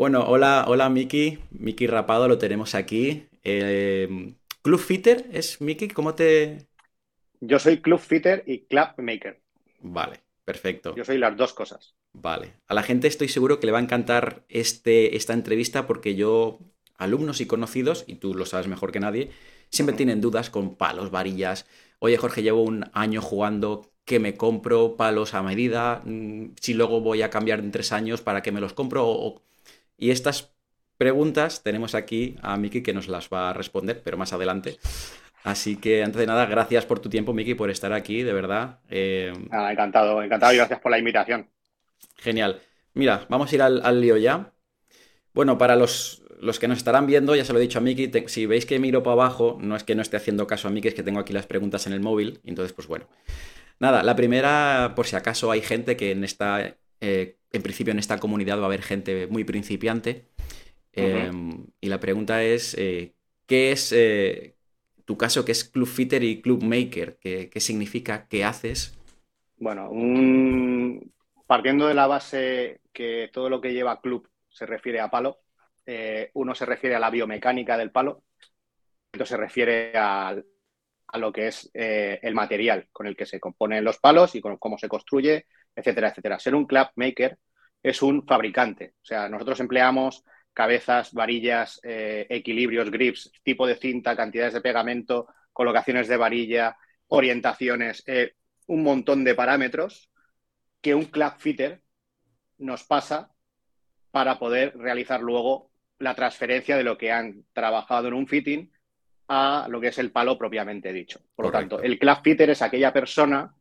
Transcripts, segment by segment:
Bueno, hola, hola Miki, Miki Rapado lo tenemos aquí. Eh, Club Fitter es Miki, ¿cómo te...? Yo soy Club Fitter y Club Maker. Vale, perfecto. Yo soy las dos cosas. Vale. A la gente estoy seguro que le va a encantar este, esta entrevista porque yo, alumnos y conocidos, y tú lo sabes mejor que nadie, siempre tienen dudas con palos, varillas. Oye, Jorge, llevo un año jugando, ¿qué me compro? Palos a medida. Mm, si luego voy a cambiar en tres años, ¿para qué me los compro? Y estas preguntas tenemos aquí a Miki que nos las va a responder, pero más adelante. Así que antes de nada, gracias por tu tiempo, Miki, por estar aquí, de verdad. Eh, encantado, encantado y gracias por la invitación. Genial. Mira, vamos a ir al, lío ya. Bueno, para los, los, que nos estarán viendo, ya se lo he dicho a Miki, si veis que miro para abajo, no es que no esté haciendo caso a Miki, es que tengo aquí las preguntas en el móvil, entonces pues bueno. Nada, la primera, por si acaso hay gente que en esta, eh, en principio en esta comunidad va a haber gente muy principiante. Em, y la pregunta es, eh, ¿qué es eh, tu caso, que es Club Fitter y Club Maker? ¿Qué, qué significa? ¿Qué haces? Bueno, un, partiendo de la base que todo lo que lleva club se refiere a palo, eh, uno se refiere a la biomecánica del palo, otro se refiere a, lo que es eh, el material con el que se componen los palos y con cómo se construye, etcétera, etcétera. Ser un club maker es un fabricante, o sea, nosotros empleamos cabezas, varillas, eh, equilibrios, grips, tipo de cinta, cantidades de pegamento, colocaciones de varilla, orientaciones, un montón de parámetros que un club fitter nos pasa para poder realizar luego la transferencia de lo que han trabajado en un fitting a lo que es el palo propiamente dicho. Por lo tanto, el club fitter es aquella persona,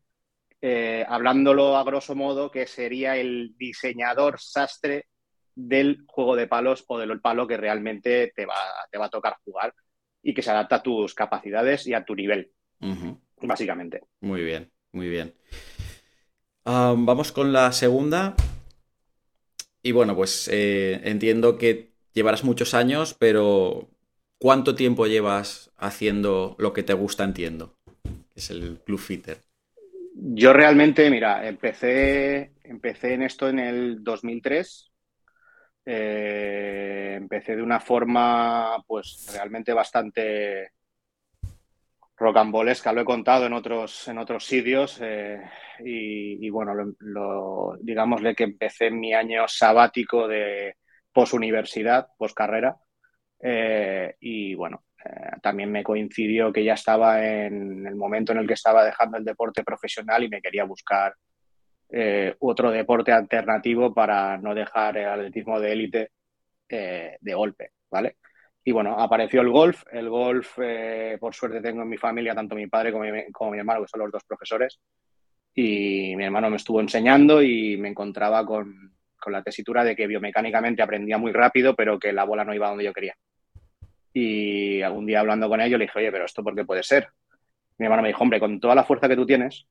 eh, hablándolo a grosso modo, que sería el diseñador sastre del juego de palos o del palo que realmente te va, te va a tocar jugar y que se adapta a tus capacidades y a tu nivel, básicamente. Muy bien, muy bien vamos con la segunda. Y bueno, pues eh, entiendo que llevarás muchos años, pero ¿cuánto tiempo llevas haciendo lo que te gusta, entiendo? es el Club Fitter. Yo realmente, mira, empecé, empecé en esto en el 2003. Eh, empecé de una forma, pues, realmente bastante rocambolesca. Lo he contado en otros, en otros sitios. Eh, y, bueno, lo, digámosle que empecé mi año sabático de posuniversidad, poscarrera. Eh, y bueno, eh, también me coincidió que ya estaba en el momento en el que estaba dejando el deporte profesional y me quería buscar eh, otro deporte alternativo para no dejar el atletismo de élite de golpe, ¿vale? Y bueno, apareció el golf. El golf, por suerte, tengo en mi familia tanto mi padre como mi, como mi hermano, que son los dos profesores y mi hermano me estuvo enseñando y me encontraba con, la tesitura de que biomecánicamente aprendía muy rápido, pero que la bola no iba donde yo quería. Y algún día hablando con ellos le dije, oye, pero esto por qué puede ser. Mi hermano me dijo, hombre, con toda la fuerza que tú tienes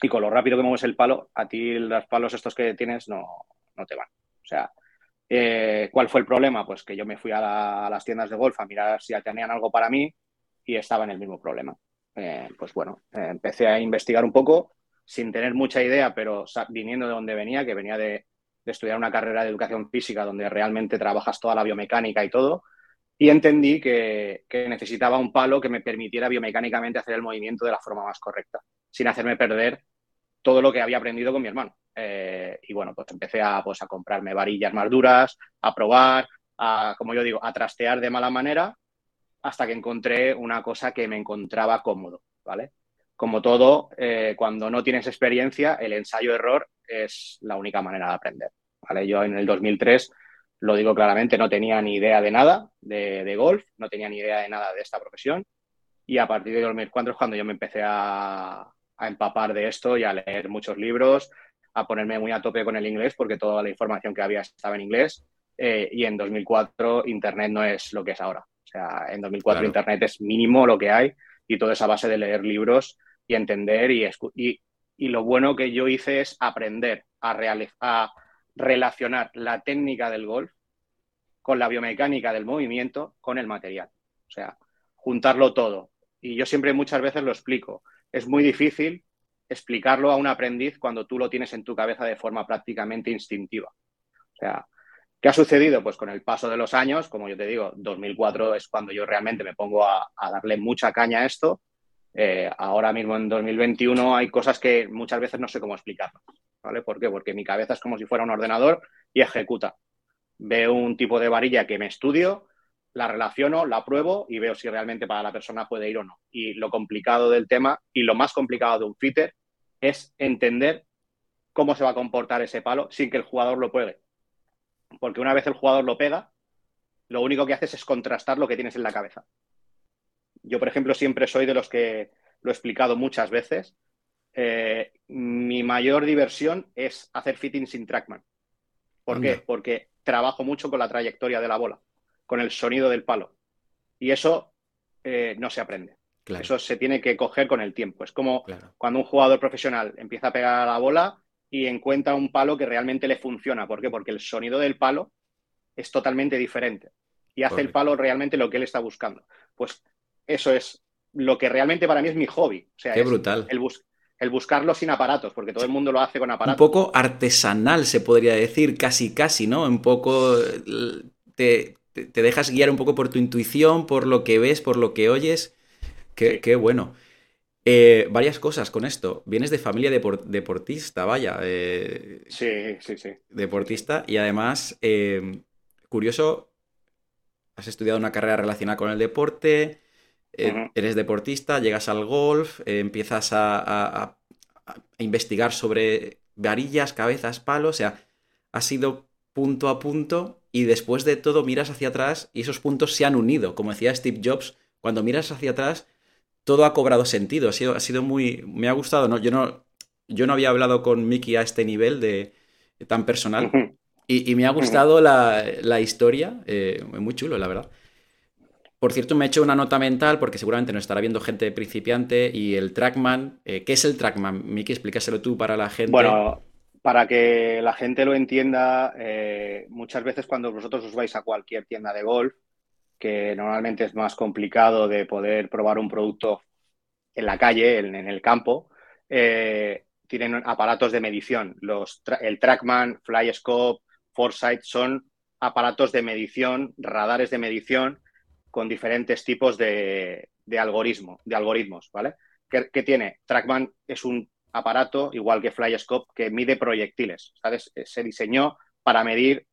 y con lo rápido que mueves el palo, a ti los palos estos que tienes no, no te van. O sea, eh, ¿cuál fue el problema? Pues que yo me fui a, las tiendas de golf a mirar si tenían algo para mí y estaba en el mismo problema. Eh, pues bueno, eh, empecé a investigar un poco sin tener mucha idea, pero viniendo de donde venía, que venía de, estudiar una carrera de educación física donde realmente trabajas toda la biomecánica y todo, y entendí que, necesitaba un palo que me permitiera biomecánicamente hacer el movimiento de la forma más correcta, sin hacerme perder todo lo que había aprendido con mi hermano. Eh, y bueno, pues empecé a, pues, a comprarme varillas más duras, a probar, a, como yo digo, a trastear de mala manera, hasta que encontré una cosa que me encontraba cómodo, ¿vale? como todo, eh, cuando no tienes experiencia, el ensayo-error es la única manera de aprender. ¿vale? Yo en el 2003, lo digo claramente, no tenía ni idea de nada de, golf, no tenía ni idea de nada de esta profesión. Y a partir de 2004 es cuando yo me empecé a, empapar de esto y a leer muchos libros, a ponerme muy a tope con el inglés, porque toda la información que había estaba en inglés. Eh, y en 2004 Internet no es lo que es ahora. O sea, en 2004 Internet es mínimo lo que hay y toda esa base de leer libros y entender y, y, y lo bueno que yo hice es aprender a, a relacionar la técnica del golf con la biomecánica del movimiento con el material. O sea, juntarlo todo. Y yo siempre muchas veces lo explico. Es muy difícil explicarlo a un aprendiz cuando tú lo tienes en tu cabeza de forma prácticamente instintiva. O sea, ¿Qué ha sucedido? Pues con el paso de los años, como yo te digo, 2004 es cuando yo realmente me pongo a, darle mucha caña a esto. Eh, ahora mismo en 2021 hay cosas que muchas veces no sé cómo explicarlo. ¿Vale? ¿Por qué? Porque mi cabeza es como si fuera un ordenador y ejecuta. Veo un tipo de varilla que me estudio, la relaciono, la pruebo y veo si realmente para la persona puede ir o no. Y lo complicado del tema y lo más complicado de un fitter es entender cómo se va a comportar ese palo sin que el jugador lo puede. Porque una vez el jugador lo pega, lo único que haces es contrastar lo que tienes en la cabeza. Yo, por ejemplo, siempre soy de los que lo he explicado muchas veces. Eh, mi mayor diversión es hacer fitting sin trackman. ¿Por qué? Porque trabajo mucho con la trayectoria de la bola, con el sonido del palo. Y eso eh, no se aprende. Eso se tiene que coger con el tiempo. Es como cuando un jugador profesional empieza a pegar a la bola y encuentra un palo que realmente le funciona. ¿Por qué? Porque el sonido del palo es totalmente diferente y hace el palo realmente lo que él está buscando. Pues eso es lo que realmente para mí es mi hobby. O sea, Qué brutal. El, el buscarlo sin aparatos, porque todo el mundo lo hace con aparatos. Un poco artesanal, se podría decir, casi, casi, ¿no? Un poco te, dejas guiar un poco por tu intuición, por lo que ves, por lo que oyes. Qué, qué bueno. Eh, varias cosas con esto. Vienes de familia deportista, vaya. Eh, sí, sí, sí. Deportista y además, eh, curioso, has estudiado una carrera relacionada con el deporte, eres deportista, llegas al golf, empiezas a, investigar sobre varillas, cabezas, palos, o sea, has ido punto a punto y después de todo miras hacia atrás y esos puntos se han unido. Como decía Steve Jobs, cuando miras hacia atrás todo ha cobrado sentido. Ha sido, ha sido muy. Me ha gustado. ¿no? Yo, no, yo no había hablado con Mickey a este nivel de tan personal. y, me ha gustado la, historia. Eh, muy chulo, la verdad. Por cierto, me he hecho una nota mental porque seguramente nos estará viendo gente principiante y el Trackman. Eh, ¿Qué es el Trackman? Mickey, explícaselo tú para la gente. Bueno, para que la gente lo entienda, eh, muchas veces cuando vosotros os vais a cualquier tienda de golf, que normalmente es más complicado de poder probar un producto en la calle, en, el campo, eh, tienen aparatos de medición. Los, el Trackman, Flyscope, Foresight son aparatos de medición, radares de medición con diferentes tipos de, algoritmo, de algoritmos, ¿vale? ¿Qué, tiene? Trackman es un aparato, igual que Flyscope, que mide proyectiles, ¿sabes? Se diseñó para medir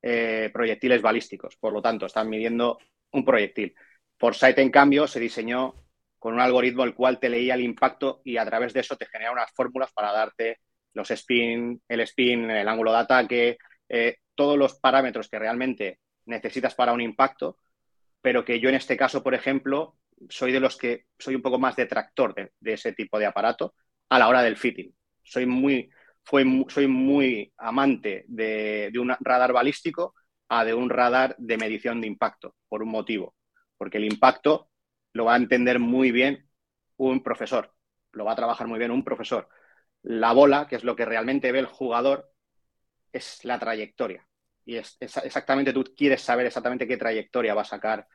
eh, proyectiles balísticos, por lo tanto, están midiendo un proyectil. Foresight, en cambio, se diseñó con un algoritmo el cual te leía el impacto y a través de eso te genera unas fórmulas para darte los spin, el spin, el ángulo de ataque, eh, todos los parámetros que realmente necesitas para un impacto, pero que yo en este caso, por ejemplo, soy de los que soy un poco más detractor de, ese tipo de aparato a la hora del fitting. Soy muy, soy muy amante de, un radar balístico a de un radar de medición de impacto, por un motivo, porque el impacto lo va a entender muy bien un profesor, lo va a trabajar muy bien un profesor. La bola, que es lo que realmente ve el jugador, es la trayectoria. Y es, exactamente, tú quieres saber exactamente qué trayectoria va a sacar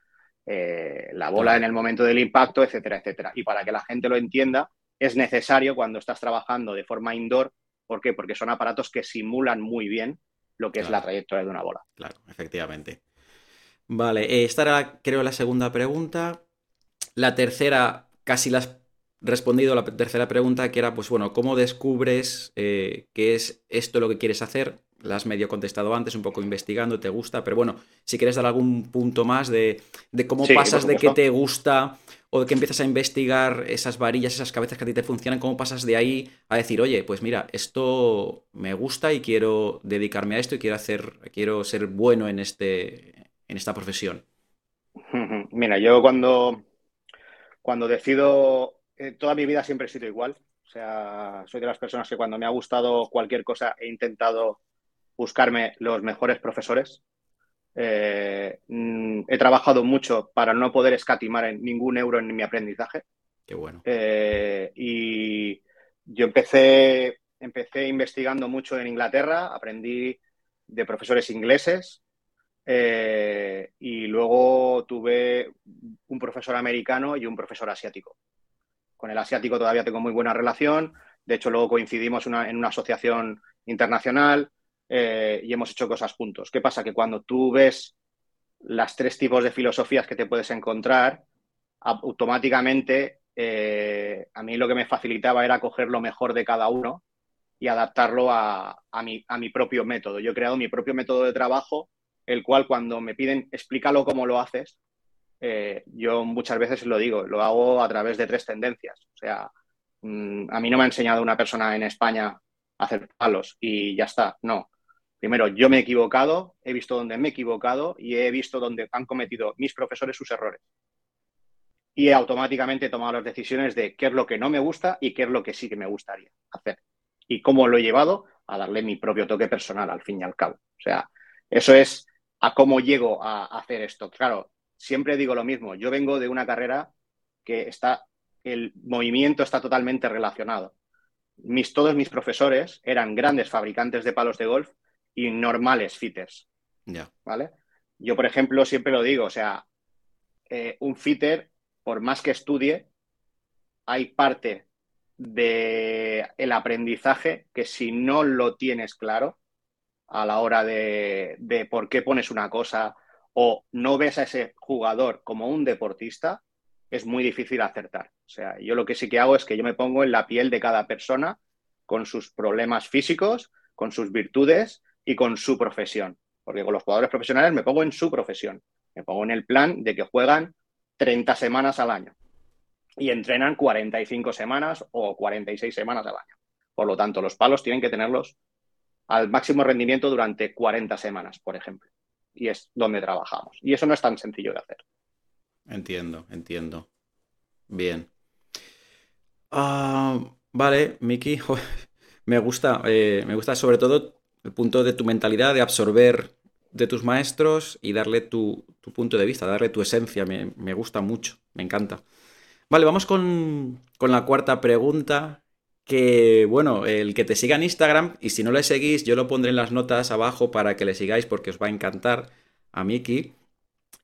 eh, la bola en el momento del impacto, etcétera, etcétera. Y para que la gente lo entienda, es necesario cuando estás trabajando de forma indoor, ¿por qué? Porque son aparatos que simulan muy bien lo que es la trayectoria de una bola. Claro, efectivamente. Vale, eh, esta era creo la segunda pregunta. La tercera, casi la has respondido la tercera pregunta, que era, pues bueno, ¿cómo descubres eh, qué es esto lo que quieres hacer? La has medio contestado antes, un poco investigando, te gusta, pero bueno, si quieres dar algún punto más de, cómo pasas de que te gusta o de que empiezas a investigar esas varillas, esas cabezas que a ti te funcionan, cómo pasas de ahí a decir, oye, pues mira, esto me gusta y quiero dedicarme a esto y quiero hacer, quiero ser bueno en este, en esta profesión. Mira, yo cuando, cuando decido, eh, toda mi vida siempre he sido igual. O sea, soy de las personas que cuando me ha gustado cualquier cosa he intentado buscarme los mejores profesores. Eh, mm, he trabajado mucho para no poder escatimar en ningún euro en mi aprendizaje. Qué bueno. Eh, y yo empecé, empecé investigando mucho en Inglaterra, aprendí de profesores ingleses eh, y luego tuve un profesor americano y un profesor asiático. Con el asiático todavía tengo muy buena relación, de hecho luego coincidimos en una asociación internacional, eh, y hemos hecho cosas juntos. ¿Qué pasa? Que cuando tú ves las tres tipos de filosofías que te puedes encontrar, automáticamente eh, a mí lo que me facilitaba era coger lo mejor de cada uno y adaptarlo a, mi, a mi propio método. Yo he creado mi propio método de trabajo, el cual cuando me piden explícalo cómo lo haces, eh, yo muchas veces lo digo, lo hago a través de tres tendencias. O sea, mm, a mí no me ha enseñado una persona en España a hacer palos y ya está. No. Primero, yo me he equivocado, he visto dónde me he equivocado y he visto dónde han cometido mis profesores sus errores. Y automáticamente he tomado las decisiones de qué es lo que no me gusta y qué es lo que sí que me gustaría hacer. Y cómo lo he llevado a darle mi propio toque personal, al fin y al cabo. O sea, eso es a cómo llego a hacer esto. Claro, siempre digo lo mismo. Yo vengo de una carrera que está, el movimiento está totalmente relacionado. Todos mis profesores eran grandes fabricantes de palos de golf y normales fitters. Ya. ¿Vale? Yo, por ejemplo, siempre lo digo, o sea, eh, un fitter, por más que estudie, hay parte del el aprendizaje que si no lo tienes claro a la hora de, de por qué pones una cosa o no ves a ese jugador como un deportista, es muy difícil acertar. O sea, yo lo que sí que hago es que yo me pongo en la piel de cada persona con sus problemas físicos, con sus virtudes y con su profesión. Porque con los jugadores profesionales me pongo en su profesión. Me pongo en el plan de que juegan 30 semanas al año y entrenan 45 semanas o 46 semanas al año. Por lo tanto, los palos tienen que tenerlos al máximo rendimiento durante 40 semanas, por ejemplo y es donde trabajamos. Y eso no es tan sencillo de hacer. Entiendo, entiendo. Bien. Ah, vale, Miki, me gusta, eh, me gusta sobre todo el punto de tu mentalidad de absorber de tus maestros y darle tu, punto de vista, darle tu esencia. Me, me, gusta mucho, me encanta. Vale, vamos con, con la cuarta pregunta, que, bueno, el que te siga en Instagram, y si no le seguís, yo lo pondré en las notas abajo para que le sigáis porque os va a encantar a Miki.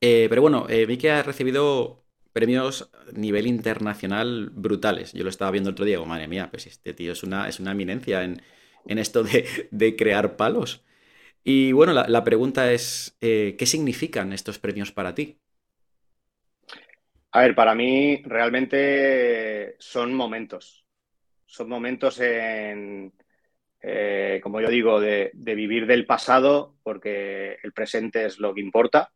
Eh, pero bueno, eh, Miki ha recibido premios a nivel internacional brutales. Yo lo estaba viendo el otro día, madre mía, pues este tío es una, es una eminencia en, esto de, crear palos. Y bueno, la, pregunta es, eh, ¿qué significan estos premios para ti? A ver, para mí realmente son momentos son momentos en, eh, como yo digo, de, vivir del pasado, porque el presente es lo que importa,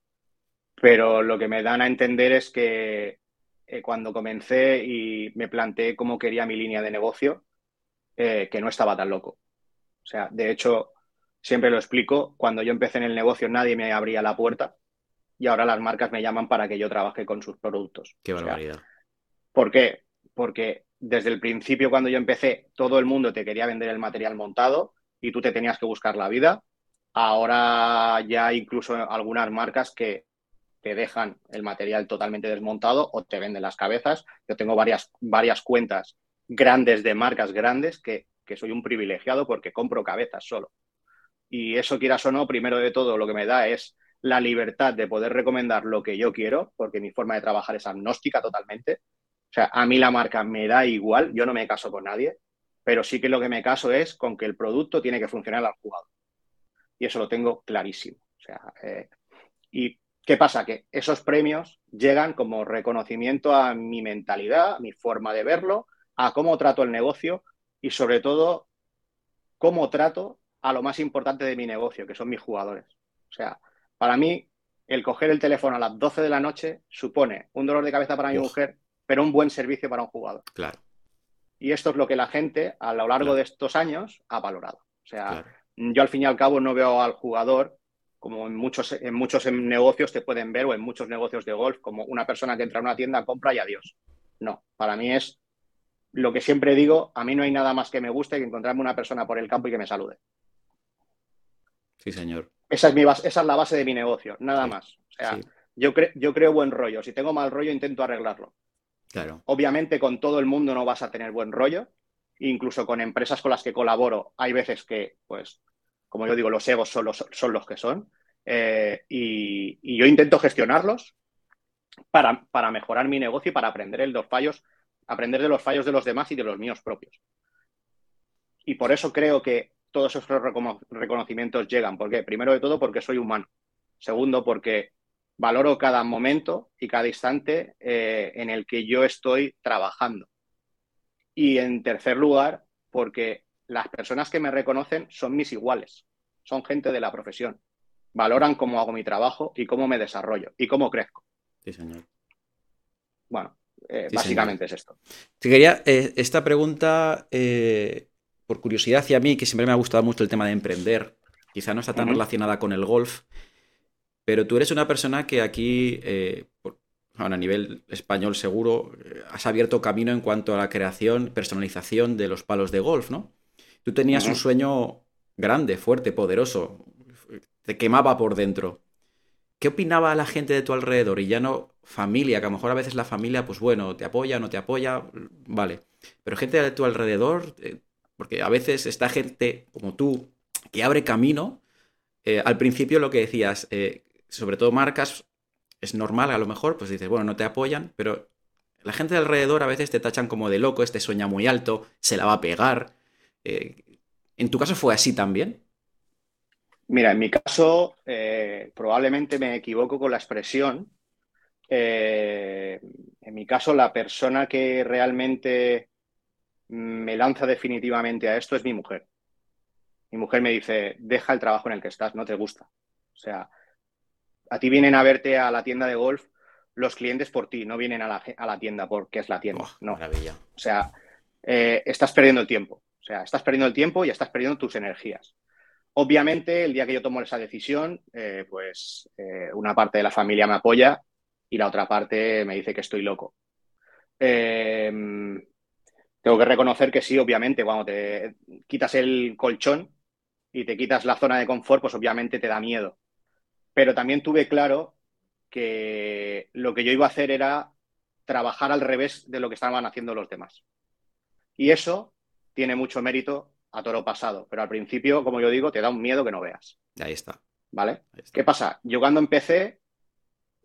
pero lo que me dan a entender es que eh, cuando comencé y me planteé cómo quería mi línea de negocio, que no estaba tan loco. O sea, de hecho, siempre lo explico, cuando yo empecé en el negocio nadie me abría la puerta y ahora las marcas me llaman para que yo trabaje con sus productos. Qué barbaridad. ¿Por qué? Porque desde el principio, cuando yo empecé, todo el mundo te quería vender el material montado y tú te tenías que buscar la vida. Ahora ya hay incluso algunas marcas que te dejan el material totalmente desmontado o te venden las cabezas. Yo tengo varias, varias cuentas grandes de marcas grandes que, que soy un privilegiado porque compro cabezas solo. Y eso, quieras o no, primero de todo, lo que me da es la libertad de poder recomendar lo que yo quiero, porque mi forma de trabajar es agnóstica totalmente. O sea, a mí la marca me da igual, yo no me caso con nadie, pero sí que lo que me caso es con que el producto tiene que funcionar al jugador. Y eso lo tengo clarísimo. O sea, eh, ¿y qué pasa? Que esos premios llegan como reconocimiento a mi mentalidad, a mi forma de verlo, a cómo trato el negocio y sobre todo cómo trato a lo más importante de mi negocio, que son mis jugadores. O sea, para mí, el coger el teléfono a las 12 de la noche supone un dolor de cabeza para mi mujer, pero un buen servicio para un jugador. Claro. Y esto es lo que la gente a lo largo de estos años ha valorado. O sea, yo al fin y al cabo no veo al jugador como en muchos, en muchos negocios te pueden ver o en muchos negocios de golf como una persona que entra a una tienda, compra y adiós. No, para mí es lo que siempre digo, a mí no hay nada más que me guste que encontrarme una persona por el campo y que me salude. Sí, señor. Esa es, mi base, esa es la base de mi negocio, nada más. O sea, yo, yo creo buen rollo. Si tengo mal rollo, intento arreglarlo. Obviamente con todo el mundo no vas a tener buen rollo, incluso con empresas con las que colaboro hay veces que, pues, como yo digo, los egos son los, son los que son eh, y, yo intento gestionarlos para, para, mejorar mi negocio y para aprender los fallos, aprender de los fallos de los demás y de los míos propios. Y por eso creo que todos esos reconocimientos llegan. ¿Por qué? Primero de todo porque soy humano. Segundo, porque valoro cada momento y cada instante eh, en el que yo estoy trabajando. Y en tercer lugar, porque las personas que me reconocen son mis iguales, son gente de la profesión. Valoran cómo hago mi trabajo y cómo me desarrollo y cómo crezco. Sí, señor. Bueno, eh, básicamente es esto. Te quería, eh, esta pregunta, por curiosidad hacia mí, que siempre me ha gustado mucho el tema de emprender, quizá no está tan relacionada con el golf, pero tú eres una persona que aquí, eh, a nivel español seguro, eh, has abierto camino en cuanto a la creación, personalización de los palos de golf, ¿no? Tú tenías un sueño grande, fuerte, poderoso, te quemaba por dentro. ¿Qué opinaba la gente de tu alrededor? Y ya no familia, que a lo mejor a veces la familia, pues bueno, te apoya, no te apoya, vale. Pero gente de tu alrededor, eh, porque a veces esta gente como tú, que abre camino, al principio lo que decías, sobre todo marcas, es normal a lo mejor, pues dices, bueno, no te apoyan, pero la gente de alrededor a veces te tachan como de loco, este sueña muy alto, se la va a pegar. Eh, ¿En tu caso fue así también? Mira, en mi caso eh, probablemente me equivoco con la expresión. Eh, en mi caso, la persona que realmente me lanza definitivamente a esto es mi mujer. Mi mujer me dice, deja el trabajo en el que estás, no te gusta. O sea, a ti vienen a verte a la tienda de golf los clientes por ti, no vienen a la, tienda porque es la tienda. Oh, no. Maravilla. O sea, eh, estás perdiendo el tiempo. O sea, estás perdiendo el tiempo y estás perdiendo tus energías. Obviamente, el día que yo tomo esa decisión, eh, pues eh, una parte de la familia me apoya y la otra parte me dice que estoy loco. tengo que reconocer que sí, obviamente, cuando te quitas el colchón y te quitas la zona de confort, pues obviamente te da miedo pero también tuve claro que lo que yo iba a hacer era trabajar al revés de lo que estaban haciendo los demás. Y eso tiene mucho mérito a toro pasado, pero al principio, como yo digo, te da un miedo que no veas. Ahí está. ¿Vale? ¿Qué pasa? Yo cuando empecé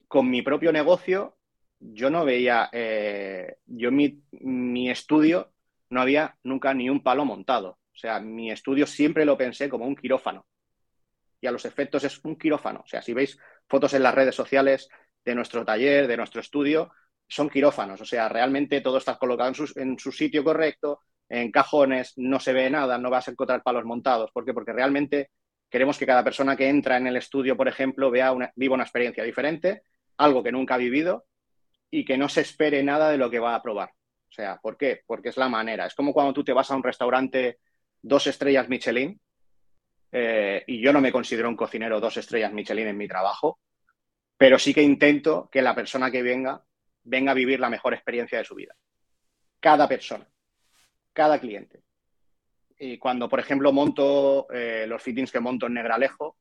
con mi propio negocio, yo no veía, eh, yo mi, mi estudio no había nunca ni un palo montado. O sea, mi estudio siempre lo pensé como un quirófano y a los efectos es un quirófano. O sea, si veis fotos en las redes sociales de nuestro taller, de nuestro estudio, son quirófanos. O sea, realmente todo está colocado en su, sitio correcto, en cajones, no se ve nada, no vas a encontrar palos montados. ¿Por qué? Porque realmente queremos que cada persona que entra en el estudio, por ejemplo, vea una, viva una experiencia diferente, algo que nunca ha vivido y que no se espere nada de lo que va a probar. O sea, ¿por qué? Porque es la manera. Es como cuando tú te vas a un restaurante dos estrellas Michelin eh, y yo no me considero un cocinero dos estrellas Michelin en mi trabajo, pero sí que intento que la persona que venga venga a vivir la mejor experiencia de su vida. Cada persona, cada cliente. Y cuando, por ejemplo, monto eh, los fittings que monto en Negralejo,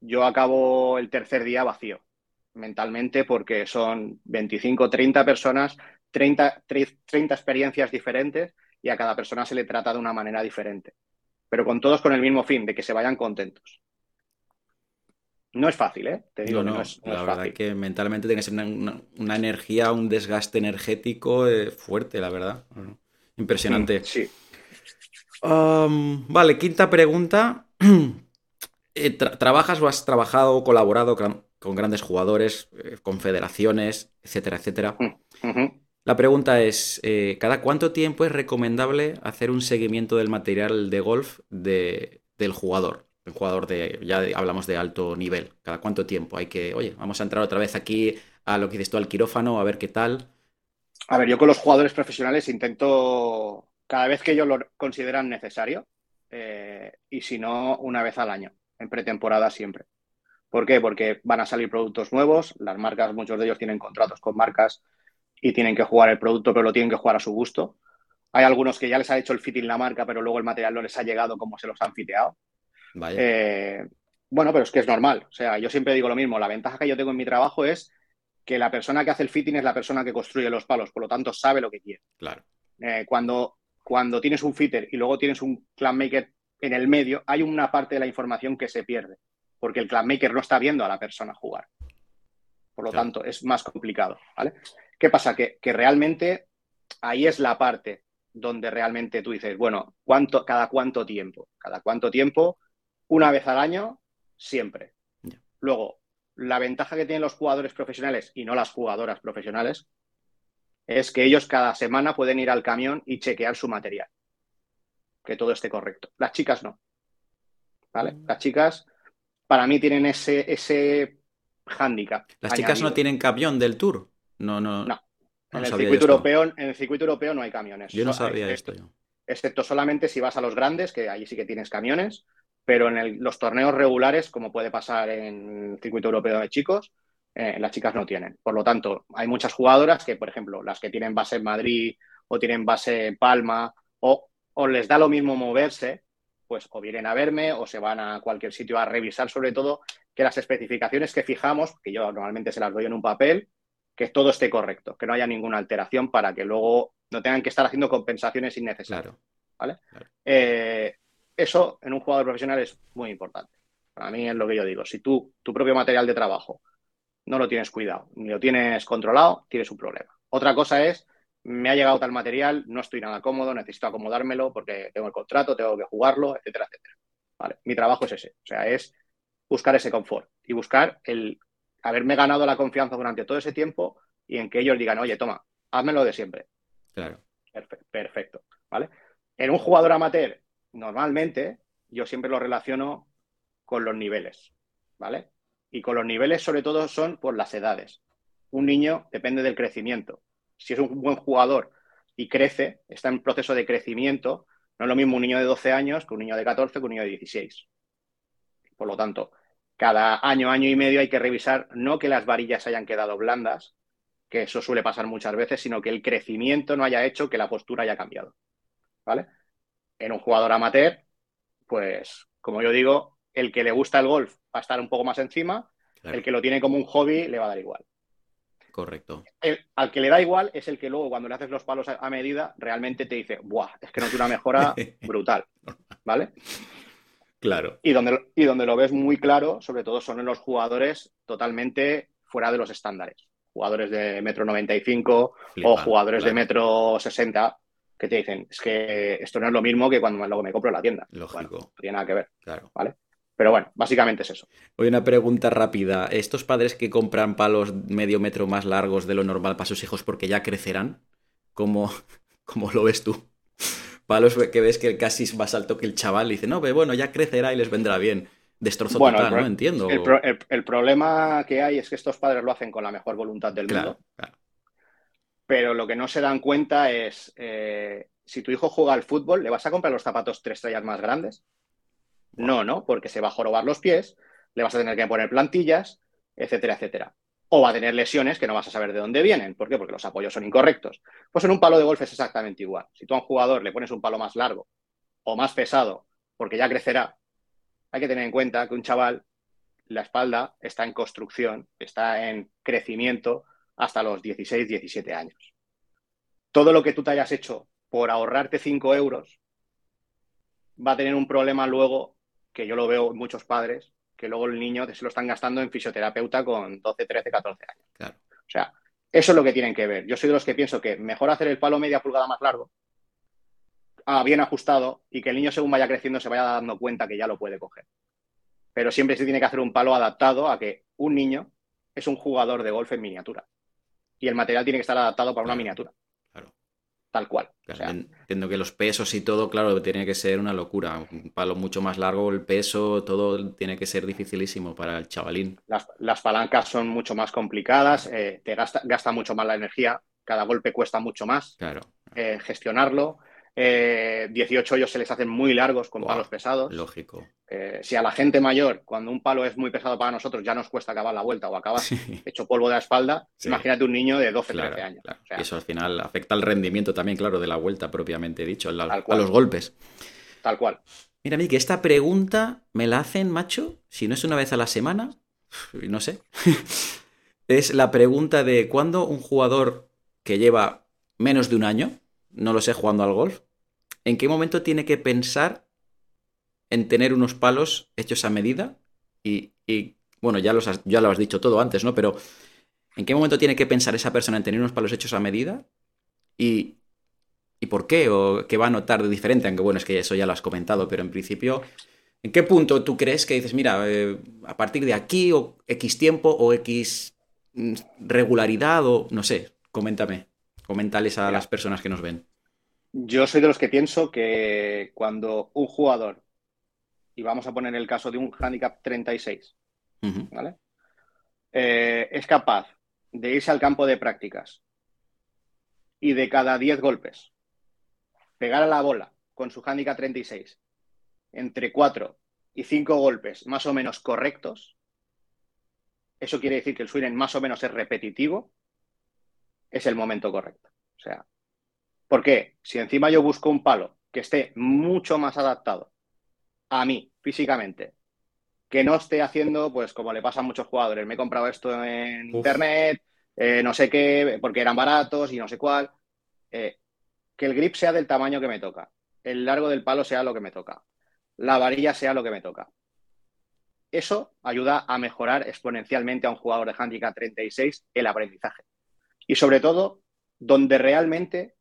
yo acabo el tercer día vacío mentalmente porque son 25, 30 personas, 30, 30 experiencias diferentes y a cada persona se le trata de una manera diferente pero con todos con el mismo fin, de que se vayan contentos. No es fácil, ¿eh? Te digo, no, es, la verdad que mentalmente tiene que ser una, energía, un desgaste energético eh, fuerte, la verdad. Impresionante. Mm, sí. vale, quinta pregunta. Eh, ¿Trabajas o has trabajado o colaborado con, grandes jugadores, eh, confederaciones, etcétera, etcétera? Mm, la pregunta es, eh, ¿cada cuánto tiempo es recomendable hacer un seguimiento del material de golf del jugador? El jugador de, ya hablamos de alto nivel. ¿Cada cuánto tiempo? Hay que, oye, vamos a entrar otra vez aquí a lo que dices tú, al quirófano, a ver qué tal. A ver, yo con los jugadores profesionales intento, cada vez que ellos lo consideran necesario, eh, y si no, una vez al año, en pretemporada siempre. ¿Por qué? Porque van a salir productos nuevos, las marcas, muchos de ellos tienen contratos con marcas y tienen que jugar el producto, pero lo tienen que jugar a su gusto. Hay algunos que ya les ha hecho el fitting la marca, pero luego el material no les ha llegado como se los han fiteado. Eh, bueno, pero es que es normal. O sea, yo siempre digo lo mismo. La ventaja que yo tengo en mi trabajo es que la persona que hace el fitting es la persona que construye los palos, por lo tanto sabe lo que quiere. Claro. Eh, cuando, cuando tienes un fitter y luego tienes un clan maker en el medio, hay una parte de la información que se pierde, porque el clan maker no está viendo a la persona jugar. Por lo tanto, es más complicado, ¿vale? ¿Qué pasa? Que, realmente ahí es la parte donde realmente tú dices, bueno, ¿cuánto, ¿cada cuánto tiempo? Cada cuánto tiempo, una vez al año, siempre. Luego, la ventaja que tienen los jugadores profesionales y no las jugadoras profesionales es que ellos cada semana pueden ir al camión y chequear su material. Que todo esté correcto. Las chicas no. ¿Vale? Mm. Las chicas, para mí, tienen ese, ese hándicap. ¿Las chicas no tienen camión del tour? No, no. No. En, el circuito europeo, en el circuito europeo no hay camiones. Yo no sabía esto. Excepto solamente si vas a los grandes, que allí sí que tienes camiones, pero en los torneos regulares, como puede pasar en el circuito europeo de chicos, eh, las chicas no tienen. Por lo tanto, hay muchas jugadoras que, por ejemplo, las que tienen base en Madrid o tienen base en Palma o, les da lo mismo moverse, pues o vienen a verme o se van a cualquier sitio a revisar sobre todo que las especificaciones que fijamos, que yo normalmente se las doy en un papel, que todo esté correcto, que no haya ninguna alteración para que luego no tengan que estar haciendo compensaciones innecesarias. ¿vale? Eh, eso en un jugador profesional es muy importante. Para mí es lo que yo digo. Si tú, tu propio material de trabajo, no lo tienes cuidado, ni lo tienes controlado, tienes un problema. Otra cosa es, me ha llegado tal material, no estoy nada cómodo, necesito acomodármelo porque tengo el contrato, tengo que jugarlo, etcétera, etcétera. Vale, mi trabajo es ese, o sea, es buscar ese confort y buscar el haberme ganado la confianza durante todo ese tiempo y en que ellos digan, oye, toma, házmelo de siempre. Claro. Perfecto, ¿vale? En un jugador amateur, normalmente, yo siempre lo relaciono con los niveles, ¿vale? Y con los niveles, sobre todo, son por las edades. Un niño depende del crecimiento. Si es un buen jugador y crece, está en proceso de crecimiento, no es lo mismo un niño de 12 años que un niño de 14 que un niño de 16. Por lo tanto, cada año, año y medio hay que revisar no que las varillas hayan quedado blandas, que eso suele pasar muchas veces, sino que el crecimiento no haya hecho que la postura haya cambiado. ¿Vale? En un jugador amateur, pues, como yo digo, el que le gusta el golf va a estar un poco más encima, el que lo tiene como un hobby le va a dar igual. Correcto. al que le da igual es el que luego cuando le haces los palos a, medida realmente te dice, ¡buah! Es que no tiene una mejora brutal. ¿Vale? Claro. Y donde, y donde lo ves muy claro, sobre todo son en los jugadores totalmente fuera de los estándares. Jugadores de metro 95 o jugadores de metro 60 que te dicen, es que esto no es lo mismo que cuando luego me compro la tienda. Lógico. no tiene nada que ver. Claro. ¿Vale? Pero bueno, básicamente es eso. Oye, una pregunta rápida. ¿Estos padres que compran palos medio metro más largos de lo normal para sus hijos porque ya crecerán? ¿Cómo, cómo lo ves tú? Palos que ves que casi es más alto que el chaval y dice, no, pero bueno, ya crecerá y les vendrá bien. Destrozo total, ¿no? Entiendo. El, problema que hay es que estos padres lo hacen con la mejor voluntad del mundo. Pero lo que no se dan cuenta es, eh, si tu hijo juega al fútbol, ¿le vas a comprar los zapatos tres estrellas más grandes? No, no, porque se va a jorobar los pies, le vas a tener que poner plantillas, etcétera, etcétera. O va a tener lesiones que no vas a saber de dónde vienen. ¿Por qué? Porque los apoyos son incorrectos. Pues en un palo de golf es exactamente igual. Si tú a un jugador le pones un palo más largo o más pesado, porque ya crecerá, hay que tener en cuenta que un chaval, la espalda está en construcción, está en crecimiento hasta los 16, 17 años. Todo lo que tú te hayas hecho por ahorrarte 5 euros va a tener un problema luego que yo lo veo en muchos padres, que luego el niño se lo están gastando en fisioterapeuta con 12, 13, 14 años. O sea, eso es lo que tienen que ver. Yo soy de los que pienso que mejor hacer el palo media pulgada más largo, ah, bien ajustado, y que el niño según vaya creciendo se vaya dando cuenta que ya lo puede coger. Pero siempre se tiene que hacer un palo adaptado a que un niño es un jugador de golf en miniatura. Y el material tiene que estar adaptado para una miniatura tal cual. entiendo que los pesos y todo, claro, tiene que ser una locura. Un palo mucho más largo, el peso, todo tiene que ser dificilísimo para el chavalín. Las, palancas son mucho más complicadas, eh, te gasta, gasta, mucho más la energía, cada golpe cuesta mucho más claro. Eh, gestionarlo. 18 eh, hoyos se les hacen muy largos con palos pesados. Lógico. Eh, si a la gente mayor, cuando un palo es muy pesado para nosotros, ya nos cuesta acabar la vuelta o acabar hecho polvo de la espalda, imagínate un niño de 12, 13 años. eso al final afecta al rendimiento también, claro, de la vuelta propiamente dicho, a los golpes. Tal cual. Mira, que esta pregunta me la hacen, macho, si no es una vez a la semana, no sé. es la pregunta de cuándo un jugador que lleva menos de un año, no lo sé, jugando al golf, ¿en qué momento tiene que pensar en tener unos palos hechos a medida? Y, bueno, ya, los ya lo has dicho todo antes, ¿no? Pero ¿en qué momento tiene que pensar esa persona en tener unos palos hechos a medida? Y, ¿Y por qué? ¿O qué va a notar de diferente? Aunque bueno, es que eso ya lo has comentado, pero en principio, ¿en qué punto tú crees que dices, mira, eh, a partir de aquí o X tiempo o X regularidad o no sé, coméntame, coméntales a las personas que nos ven. Yo soy de los que pienso que cuando un jugador, y vamos a poner el caso de un handicap 36, ¿vale? Eh, es capaz de irse al campo de prácticas y de cada 10 golpes pegar a la bola con su handicap 36 entre 4 y 5 golpes más o menos correctos, eso quiere decir que el swing más o menos es repetitivo, es el momento correcto. O sea, ¿por qué? Si encima yo busco un palo que esté mucho más adaptado a mí físicamente, que no esté haciendo, pues como le pasa a muchos jugadores, me he comprado esto en internet, eh, no sé qué, porque eran baratos y no sé cuál. Eh, que el grip sea del tamaño que me toca, el largo del palo sea lo que me toca, la varilla sea lo que me toca. Eso ayuda a mejorar exponencialmente a un jugador de handicap 36 el aprendizaje. Y sobre todo, donde realmente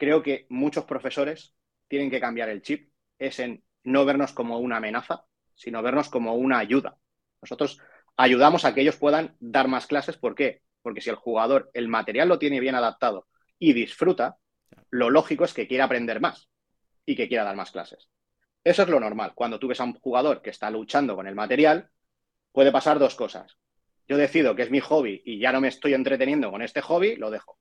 creo que muchos profesores tienen que cambiar el chip es en no vernos como una amenaza, sino vernos como una ayuda. Nosotros ayudamos a que ellos puedan dar más clases. ¿Por qué? Porque si el jugador el material lo tiene bien adaptado y disfruta, lo lógico es que quiera aprender más y que quiera dar más clases. Eso es lo normal. Cuando tú ves a un jugador que está luchando con el material, puede pasar dos cosas. Yo decido que es mi hobby y ya no me estoy entreteniendo con este hobby, lo dejo.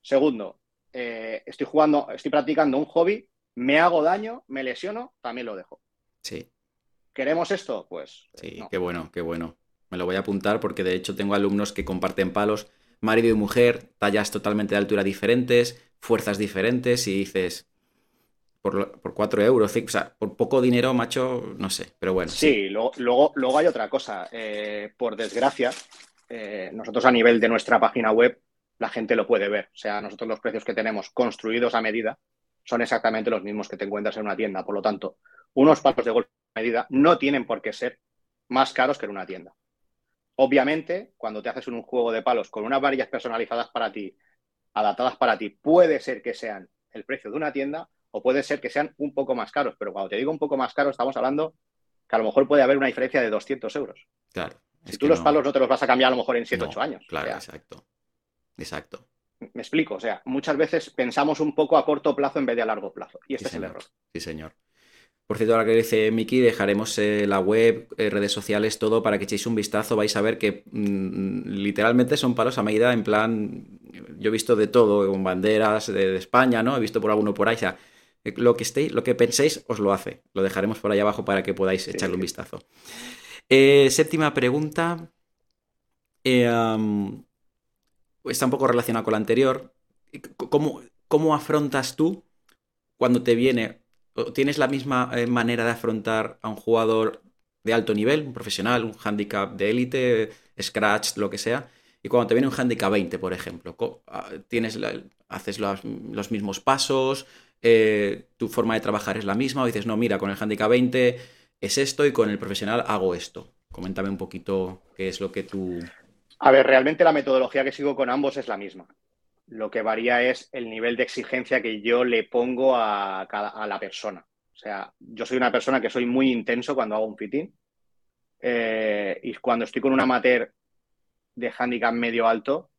Segundo, eh, estoy jugando, estoy practicando un hobby, me hago daño, me lesiono, también lo dejo. Sí. ¿Queremos esto? Pues. Sí, qué bueno, qué bueno. Me lo voy a apuntar porque de hecho tengo alumnos que comparten palos, marido y mujer, tallas totalmente de altura diferentes, fuerzas diferentes y dices, por, por 4 euros, o sea, por poco dinero, macho, no sé, pero bueno. Sí, Luego, luego, hay otra cosa. Eh, por desgracia, eh, nosotros a nivel de nuestra página web, la gente lo puede ver. O sea, nosotros los precios que tenemos construidos a medida son exactamente los mismos que te encuentras en una tienda. Por lo tanto, unos palos de golpe a medida no tienen por qué ser más caros que en una tienda. Obviamente, cuando te haces un juego de palos con unas varillas personalizadas para ti, adaptadas para ti, puede ser que sean el precio de una tienda o puede ser que sean un poco más caros. Pero cuando te digo un poco más caros, estamos hablando que a lo mejor puede haber una diferencia de 200 euros. Claro. Si tú los palos no te los vas a cambiar a lo mejor en 7, 8 años. Claro, exacto. Exacto. Me explico, o sea, muchas veces pensamos un poco a corto plazo en vez de a largo plazo. Y este es el error. Sí, señor. Por cierto, ahora que dice Miki, dejaremos eh, la web, eh, redes sociales, todo para que echéis un vistazo. Vais a ver que mm, literalmente son palos a medida, en plan, yo he visto de todo, con banderas de, España, ¿no? He visto por alguno por ahí. O sea, eh, lo que estéis, lo que penséis, os lo hace. Lo dejaremos por ahí abajo para que podáis echarle un vistazo. séptima pregunta. Está un poco relacionada con la anterior. ¿Cómo, ¿Cómo afrontas tú cuando te viene tienes la misma eh, manera de afrontar a un jugador de alto nivel, un profesional, un handicap de élite, scratch, lo que sea, y cuando te viene un handicap 20, por ejemplo, ah, tienes haces los, mismos pasos, eh, tu forma de trabajar es la misma, o dices, no, mira, con el handicap 20 es esto y con el profesional hago esto. Coméntame un poquito qué es lo que tú... A ver, realmente la metodología que sigo con ambos es la misma. Lo que varía es el nivel de exigencia que yo le pongo a, la persona. O sea, yo soy una persona que soy muy intenso cuando hago un fitting. Eh, y cuando estoy con un amateur de handicap medio alto,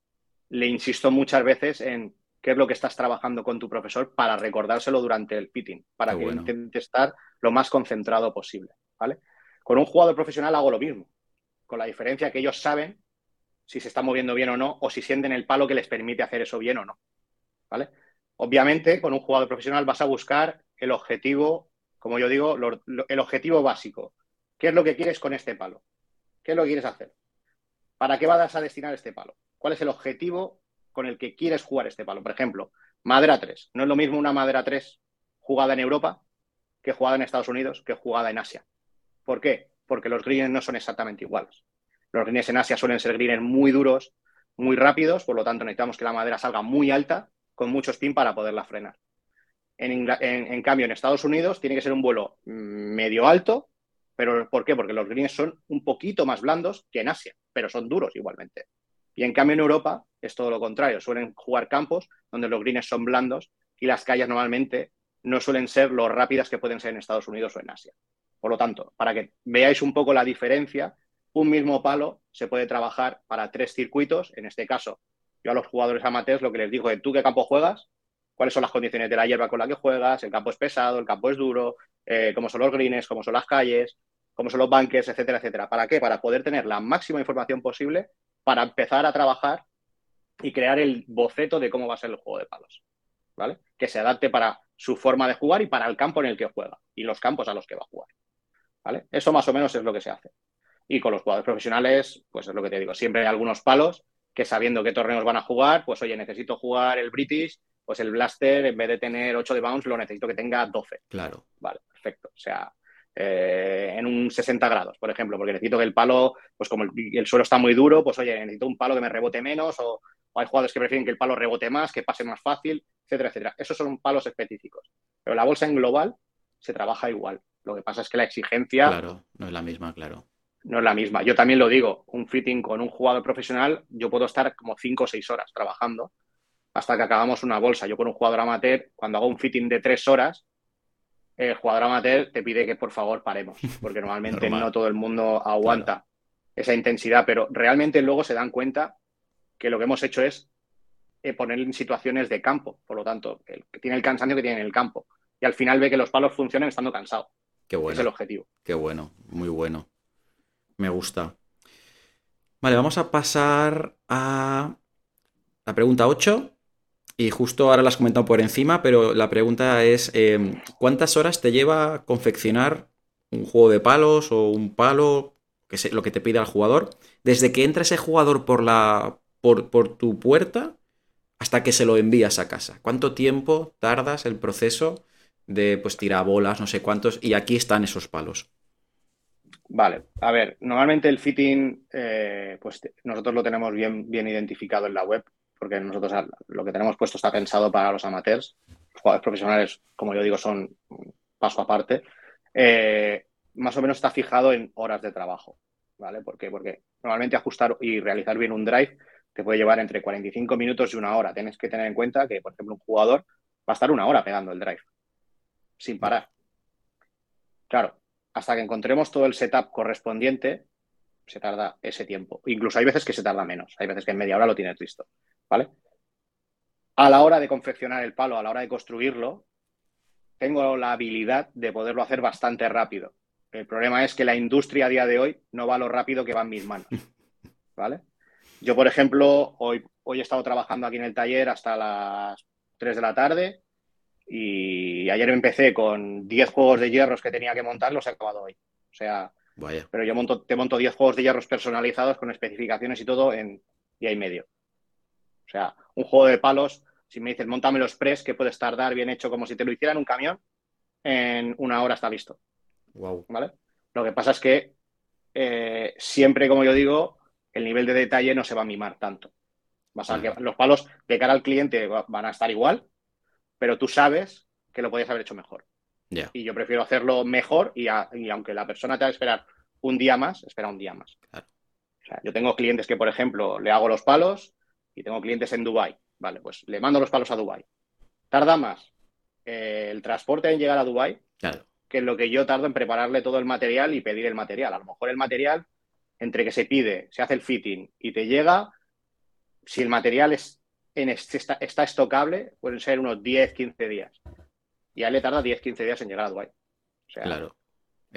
le insisto muchas veces en qué es lo que estás trabajando con tu profesor para recordárselo durante el fitting, para que intente estar lo más concentrado posible. ¿vale? Con un jugador profesional hago lo mismo, con la diferencia que ellos saben si se está moviendo bien o no, o si sienten el palo que les permite hacer eso bien o no. ¿Vale? Obviamente, con un jugador profesional vas a buscar el objetivo, como yo digo, el objetivo básico. ¿Qué es lo que quieres con este palo? ¿Qué es lo que quieres hacer? ¿Para qué vas a destinar este palo? ¿Cuál es el objetivo con el que quieres jugar este palo? Por ejemplo, madera 3. No es lo mismo una madera 3 jugada en Europa que jugada en Estados Unidos que jugada en Asia. ¿Por qué? Porque los greens no son exactamente iguales. Los greens en Asia suelen ser greens muy duros, muy rápidos, por lo tanto necesitamos que la madera salga muy alta, con mucho spin para poderla frenar. En, cambio, en Estados Unidos tiene que ser un vuelo medio alto, pero ¿por qué? Porque los greens son un poquito más blandos que en Asia, pero son duros igualmente. Y en cambio en Europa es todo lo contrario, suelen jugar campos donde los greens son blandos y las calles normalmente no suelen ser lo rápidas que pueden ser en Estados Unidos o en Asia. Por lo tanto, para que veáis un poco la diferencia, un mismo palo se puede trabajar para tres circuitos. En este caso, yo a los jugadores amateurs lo que les digo es, ¿tú qué campo juegas? ¿Cuáles son las condiciones de la hierba con la que juegas? ¿El campo es pesado? ¿El campo es duro? Eh, ¿Cómo son los greens? ¿Cómo son las calles? ¿Cómo son los banques? Etcétera, etcétera. ¿Para qué? Para poder tener la máxima información posible para empezar a trabajar y crear el boceto de cómo va a ser el juego de palos. ¿Vale? Que se adapte para su forma de jugar y para el campo en el que juega y los campos a los que va a jugar. ¿Vale? Eso más o menos es lo que se hace. Y con los jugadores profesionales, pues es lo que te digo, siempre hay algunos palos que sabiendo qué torneos van a jugar, pues oye, necesito jugar el British, pues el Blaster, en vez de tener 8 de bounce, lo necesito que tenga 12. Claro. Vale, perfecto. O sea, eh, en un 60 grados, por ejemplo, porque necesito que el palo, pues como el, suelo está muy duro, pues oye, necesito un palo que me rebote menos o, o, hay jugadores que prefieren que el palo rebote más, que pase más fácil, etcétera, etcétera. Esos son palos específicos. Pero la bolsa en global se trabaja igual. Lo que pasa es que la exigencia... Claro, no es la misma, claro no es la misma. Yo también lo digo, un fitting con un jugador profesional, yo puedo estar como cinco o seis horas trabajando hasta que acabamos una bolsa. Yo con un jugador amateur, cuando hago un fitting de tres horas, el jugador amateur te pide que por favor paremos, porque normalmente no todo el mundo aguanta esa intensidad, pero realmente luego se dan cuenta que lo que hemos hecho es eh, poner en situaciones de campo, por lo tanto, el, que tiene el cansancio que tiene en el campo. Y al final ve que los palos funcionan estando cansado. Qué bueno. Es el objetivo. Qué bueno, muy bueno. Me gusta. Vale, vamos a pasar a la pregunta 8. Y justo ahora la has comentado por encima, pero la pregunta es, eh, ¿cuántas horas te lleva confeccionar un juego de palos o un palo, que es lo que te pide el jugador, desde que entra ese jugador por, la, por, por tu puerta hasta que se lo envías a casa? ¿Cuánto tiempo tardas el proceso de pues tirar bolas, no sé cuántos, y aquí están esos palos? Vale, a ver, normalmente el fitting, eh, pues nosotros lo tenemos bien, identificado en la web, porque nosotros lo que tenemos puesto está pensado para los amateurs. Los jugadores profesionales, como yo digo, son paso aparte. Eh, más o menos está fijado en horas de trabajo, ¿vale? ¿Por qué? Porque normalmente ajustar y realizar bien un drive te puede llevar entre 45 minutos y una hora. Tienes que tener en cuenta que, por ejemplo, un jugador va a estar una hora pegando el drive, sin parar. Claro, hasta que encontremos todo el setup correspondiente, se tarda ese tiempo. Incluso hay veces que se tarda menos, hay veces que en media hora lo tienes listo, ¿vale? A la hora de confeccionar el palo, a la hora de construirlo, tengo la habilidad de poderlo hacer bastante rápido. El problema es que la industria a día de hoy no va lo rápido que va en mis manos, ¿vale? Yo, por ejemplo, hoy, hoy he estado trabajando aquí en el taller hasta las 3 de la tarde y ayer empecé con 10 juegos de hierros que tenía que montar, los he acabado hoy. O sea, pero yo monto, te monto 10 juegos de hierros personalizados con especificaciones y todo en día y medio. O sea, un juego de palos, si me dices, montame los press, que puedes tardar bien hecho como si te lo hicieran un camión, en una hora está listo. Wow. ¿Vale? Lo que pasa es que eh, siempre, como yo digo, el nivel de detalle no se va a mimar tanto. que los palos de cara al cliente van a estar igual, pero tú sabes que lo podías haber hecho mejor. Y yo prefiero hacerlo mejor y, aunque la persona te va a esperar un día más, espera un día más. O sea, yo tengo clientes que, por ejemplo, le hago los palos y tengo clientes en Dubai. Vale, pues le mando los palos a Dubai. Tarda más eh, el transporte en llegar a Dubai que lo que yo tardo en prepararle todo el material y pedir el material. A lo mejor el material, entre que se pide, se hace el fitting y te llega, si el material es en este, está, estocable, pueden ser unos 10, 15 días. Y a él le tarda 10, 15 días en llegar a Dubai. claro.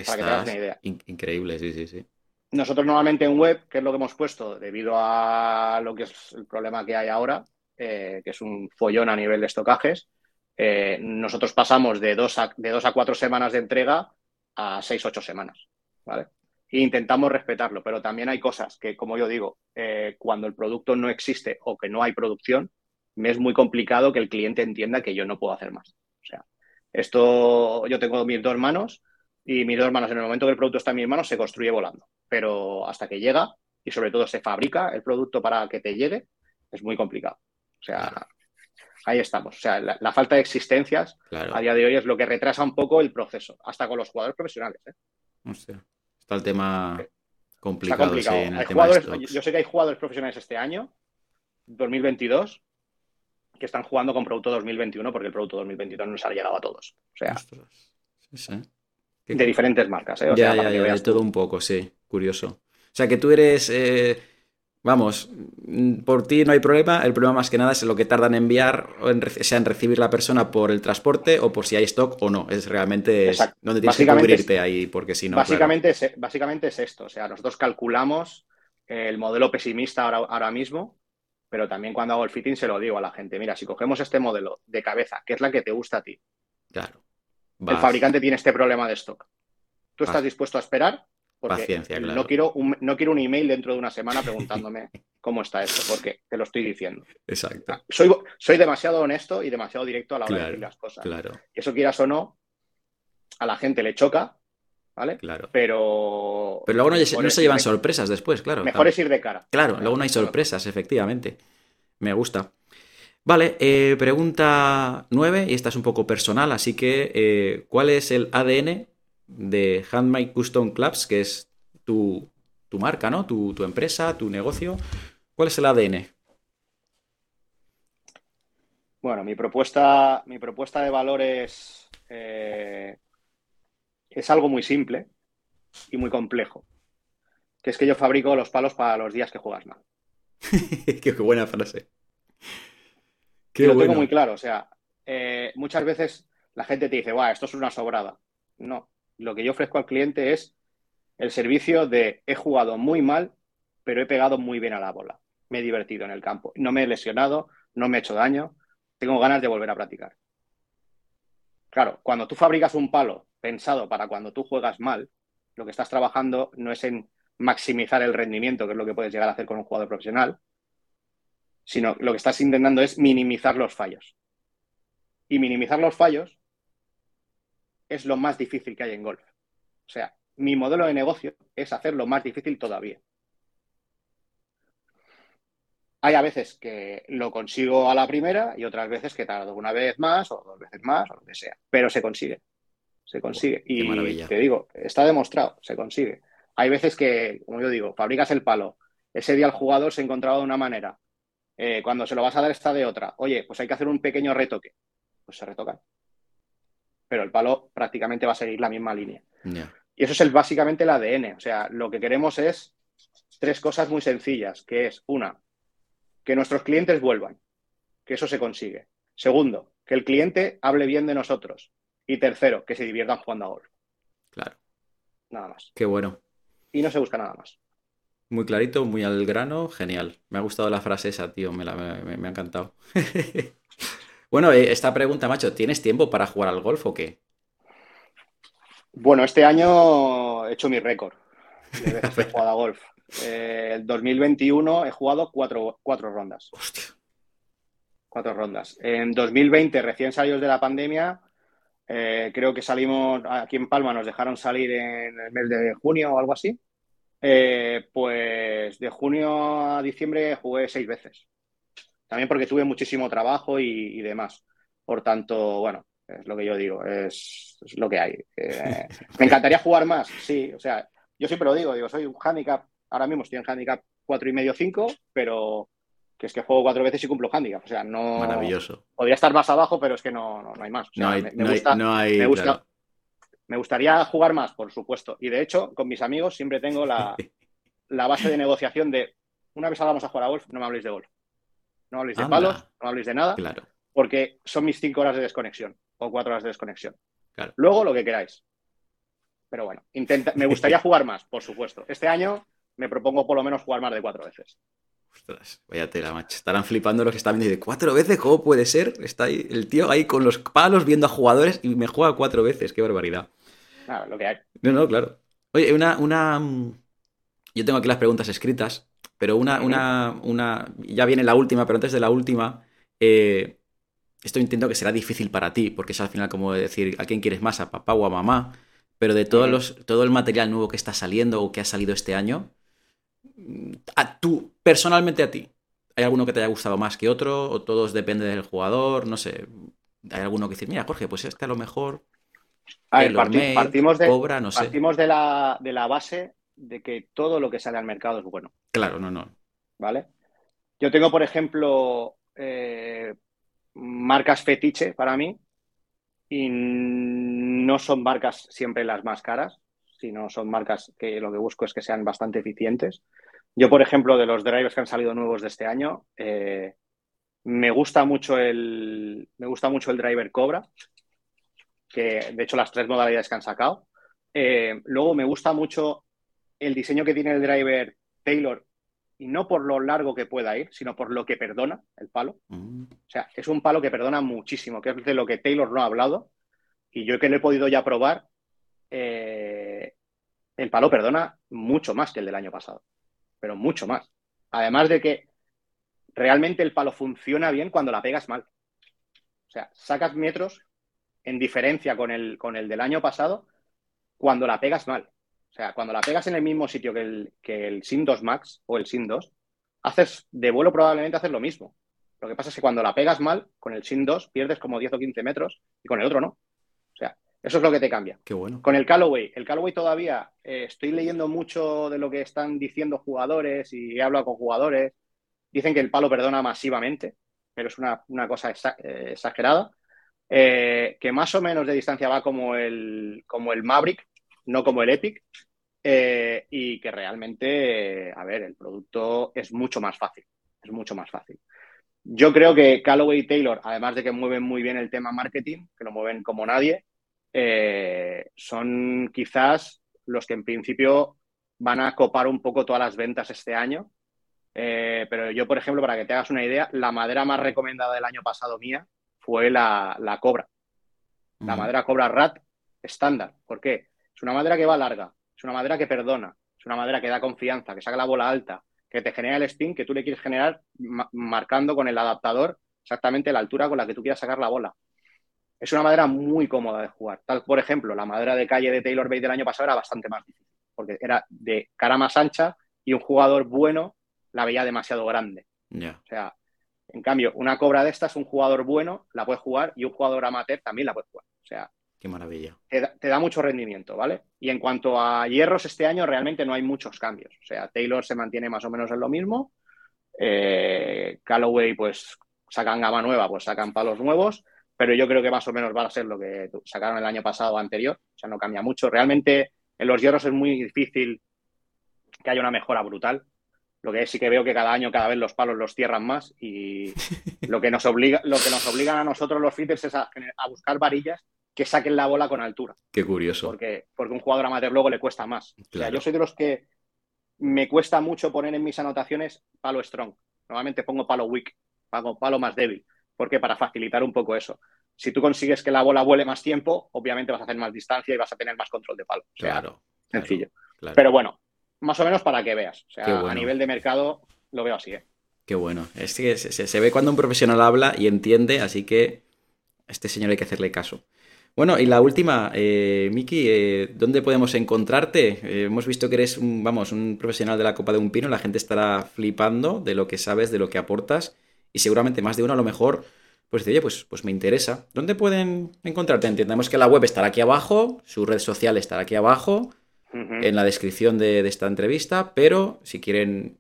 Para que te una idea. increíble, sí, sí, sí. Nosotros normalmente en web, que es lo que hemos puesto debido a lo que es el problema que hay ahora, eh, que es un follón a nivel de estocajes, eh, nosotros pasamos de dos, a, de dos a cuatro semanas de entrega a seis, ocho semanas. ¿vale? E intentamos respetarlo, pero también hay cosas que, como yo digo, eh, cuando el producto no existe o que no hay producción, me es muy complicado que el cliente entienda que yo no puedo hacer más. O sea, esto yo tengo mis dos manos y mis dos manos en el momento que el producto está en mis manos se construye volando, pero hasta que llega y sobre todo se fabrica el producto para que te llegue, es muy complicado. O sea, ahí estamos. O sea, la, falta de existencias a día de hoy es lo que retrasa un poco el proceso, hasta con los jugadores profesionales. ¿eh? Está el tema complicado. yo sé que hay jugadores profesionales este año, 2022, que están jugando con producto 2021 porque el producto 2022 no les ha llegado a todos. O sea, de diferentes marcas. ¿eh? ya, ya, de todo un poco, sí. Curioso. O sea, que tú eres... Eh, vamos, por ti no hay problema. El problema más que nada es lo que tardan en enviar, o en, sea en recibir la persona por el transporte o por si hay stock o no. Es realmente donde tienes que cubrirte ahí, porque si no. Básicamente, es, básicamente es esto. O sea, nosotros calculamos el modelo pesimista ahora, ahora mismo pero también cuando hago el fitting se lo digo a la gente, mira, si cogemos este modelo de cabeza, que es la que te gusta a ti, claro. el fabricante tiene este problema de stock. ¿Tú estás dispuesto a esperar? Porque Paciencia, claro. no, quiero un, no quiero un email dentro de una semana preguntándome cómo está esto, porque te lo estoy diciendo. Exacto. Soy, soy demasiado honesto y demasiado directo a la hora de decir las cosas. Claro. Eso quieras o no, a la gente le choca, ¿vale? Claro. Pero. Pero luego no, se llevan sorpresas después, claro. Mejor es ir de cara. Claro, luego no hay sorpresas, efectivamente. Me gusta. Vale, eh, pregunta 9, y esta es un poco personal, así que, eh, ¿cuál es el ADN de Handmade Custom Clubs, que es tu, marca, ¿no? Tu, empresa, tu negocio. ¿Cuál es el ADN? Bueno, mi propuesta, mi propuesta de valores eh, es algo muy simple y muy complejo, que es que yo fabrico los palos para los días que juegas mal. qué, buena frase. Qué lo tengo muy claro, o sea, eh, muchas veces la gente te dice, Buah, esto es una sobrada. No, lo que yo ofrezco al cliente es el servicio de he jugado muy mal, pero he pegado muy bien a la bola. Me he divertido en el campo. No me he lesionado, no me he hecho daño, tengo ganas de volver a practicar. Claro, cuando tú fabricas un palo pensado para cuando tú juegas mal, lo que estás trabajando no es en maximizar el rendimiento, que es lo que puedes llegar a hacer con un jugador profesional, sino lo que estás intentando es minimizar los fallos. Y minimizar los fallos es lo más difícil que hay en golf. O sea, mi modelo de negocio es hacerlo más difícil todavía. Hay a veces que lo consigo a la primera y otras veces que tardo una vez más o dos veces más o lo que sea, pero se consigue se consigue. y te digo, está demostrado, se consigue. Hay veces que, como yo digo, fabricas el palo, ese día el jugador se encontraba de una manera, eh, cuando se lo vas a dar está de otra. Oye, pues hay que hacer un pequeño retoque. Pues se retoca. Pero el palo prácticamente va a seguir la misma línea. Y eso es el, básicamente el ADN. O sea, lo que queremos es tres cosas muy sencillas, que es, una, que nuestros clientes vuelvan, que eso se consigue. Segundo, que el cliente hable bien de nosotros, y tercero, que se diviertan jugando a golf. Claro. Nada más. Qué bueno. Y no se busca nada más. Muy clarito, muy al grano, genial. Me ha gustado la frase esa, tío, me, ha encantado. bueno, eh, esta pregunta, macho, ¿tienes tiempo para jugar al golf o qué? Bueno, este año he hecho mi récord de veces he jugado a golf. Eh, el 2021 he jugado cuatro, cuatro rondas. Hostia. Cuatro rondas. En 2020, recién salidos de la pandemia, eh, creo que salimos, aquí en Palma nos dejaron salir en el mes de junio o algo así. Eh, pues de junio a diciembre jugué seis veces. También porque tuve muchísimo trabajo y, demás. Por tanto, bueno, es lo que yo digo, es, lo que hay. Eh, me encantaría jugar más, sí. O sea, yo siempre lo digo, digo, soy un handicap, ahora mismo estoy en handicap cuatro y medio, cinco, pero que es que juego cuatro veces y cumplo handicap. O sea, no. Maravilloso. Podría estar más abajo, pero es que no, no, hay más. no hay, me, gusta, me, gusta me gustaría jugar más, por supuesto. Y de hecho, con mis amigos siempre tengo la, base de negociación de una vez salgamos a jugar a golf, no me habléis de golf. No habléis de palos, no habléis de nada. Claro. Porque son mis cinco horas de desconexión o cuatro horas de desconexión. Claro. Luego lo que queráis. Pero bueno, intenta, me gustaría jugar más, por supuesto. Este año me propongo por lo menos jugar más de cuatro veces. Ostras, vaya tela, macho. Estarán flipando los que están viendo. De cuatro veces, ¿cómo puede ser? Está ahí, el tío ahí con los palos viendo a jugadores y me juega cuatro veces. Qué barbaridad. Claro, lo que hay. No, no, claro. Oye, una, una. Yo tengo aquí las preguntas escritas, pero una, una, una. Ya viene la última, pero antes de la última. Eh, esto entiendo que será difícil para ti, porque es al final como decir a quién quieres más, a papá o a mamá. Pero de todos los, todo el material nuevo que está saliendo o que ha salido este año, a tú, personalmente a ti, ¿hay alguno que te haya gustado más que otro? ¿O todos depende del jugador? No sé. ¿Hay alguno que decir, mira, Jorge, pues este a lo mejor. partimos, de, partimos de, la, de la base de que todo lo que sale al mercado es bueno. Claro, no, no. ¿Vale? Yo tengo, por ejemplo, eh, marcas fetiche para mí y no son marcas siempre las más caras, sino son marcas que lo que busco es que sean bastante eficientes. Yo, por ejemplo, de los drivers que han salido nuevos de este año, eh, me gusta mucho el me gusta mucho el driver Cobra, que de hecho las tres modalidades que han sacado. Eh, luego me gusta mucho el diseño que tiene el driver Taylor y no por lo largo que pueda ir, sino por lo que perdona el palo. Mm. O sea, es un palo que perdona muchísimo, que es de lo que Taylor no ha hablado. Y yo que lo he podido ya probar, eh, el palo perdona mucho más que el del año pasado, pero mucho más. Además de que realmente el palo funciona bien cuando la pegas mal. O sea, sacas metros en diferencia con el, con el del año pasado cuando la pegas mal. O sea, cuando la pegas en el mismo sitio que el, que el SIM 2 Max o el SIM 2, haces de vuelo probablemente haces lo mismo. Lo que pasa es que cuando la pegas mal, con el SIM 2 pierdes como 10 o 15 metros y con el otro no. O sea, eso es lo que te cambia. Qué bueno. Con el Callaway, el Callaway todavía eh, estoy leyendo mucho de lo que están diciendo jugadores y he hablado con jugadores. Dicen que el palo perdona masivamente, pero es una, cosa eh, exagerada. Eh, que más o menos de distancia va como el, como el Maverick, no como el Epic, eh, y que realmente, a ver, el producto es mucho más fácil, es mucho más fácil. Yo creo que Callaway y Taylor, además de que mueven muy bien el tema marketing, que lo mueven como nadie, eh, son quizás los que en principio van a copar un poco todas las ventas este año. Eh, pero yo, por ejemplo, para que te hagas una idea, la madera más recomendada del año pasado mía fue la, Cobra. La madera Cobra Rat estándar. ¿Por qué? Es una madera que va larga, es una madera que perdona, es una madera que da confianza, que saca la bola alta, que te genera el spin que tú le quieres generar marcando con el adaptador exactamente la altura con la que tú quieras sacar la bola. Es una madera muy cómoda de jugar. Tal, por ejemplo, la madera de calle de Taylor Bay del año pasado era bastante más difícil, porque era de cara más ancha y un jugador bueno la veía demasiado grande. O sea, en cambio, una cobra de estas, un jugador bueno la puede jugar y un jugador amateur también la puede jugar. O sea, Qué maravilla. Te da, mucho rendimiento, ¿vale? Y en cuanto a hierros, este año realmente no hay muchos cambios. O sea, Taylor se mantiene más o menos en lo mismo. Eh, Callaway, pues sacan gama nueva, pues sacan palos nuevos. Pero yo creo que más o menos va a ser lo que sacaron el año pasado o anterior. O sea, no cambia mucho. Realmente en los hierros es muy difícil que haya una mejora brutal. Lo que sí que veo que cada año, cada vez los palos los cierran más y lo que nos obliga, lo que nos obligan a nosotros los fitters es a buscar varillas que saquen la bola con altura. Qué curioso. Porque, porque un jugador amateur luego le cuesta más. O sea, yo soy de los que me cuesta mucho poner en mis anotaciones palo strong. Normalmente pongo palo weak, pongo palo más débil. porque Para facilitar un poco eso. Si tú consigues que la bola vuele más tiempo, obviamente vas a hacer más distancia y vas a tener más control de palo. claro. Sencillo. Pero bueno, más o menos para que veas. O sea, a nivel de mercado lo veo así. ¿eh? Qué bueno. Es que se, ve cuando un profesional habla y entiende, así que a este señor hay que hacerle caso. Bueno, y la última, eh, Miki, eh, ¿dónde podemos encontrarte? Eh, hemos visto que eres un, vamos, un profesional de la Copa de un Pino, la gente estará flipando de lo que sabes, de lo que aportas, y seguramente más de uno a lo mejor, pues dice, oye, pues, pues me interesa. ¿Dónde pueden encontrarte? Entendemos que la web estará aquí abajo, su red social estará aquí abajo, en la descripción de, de esta entrevista, pero si quieren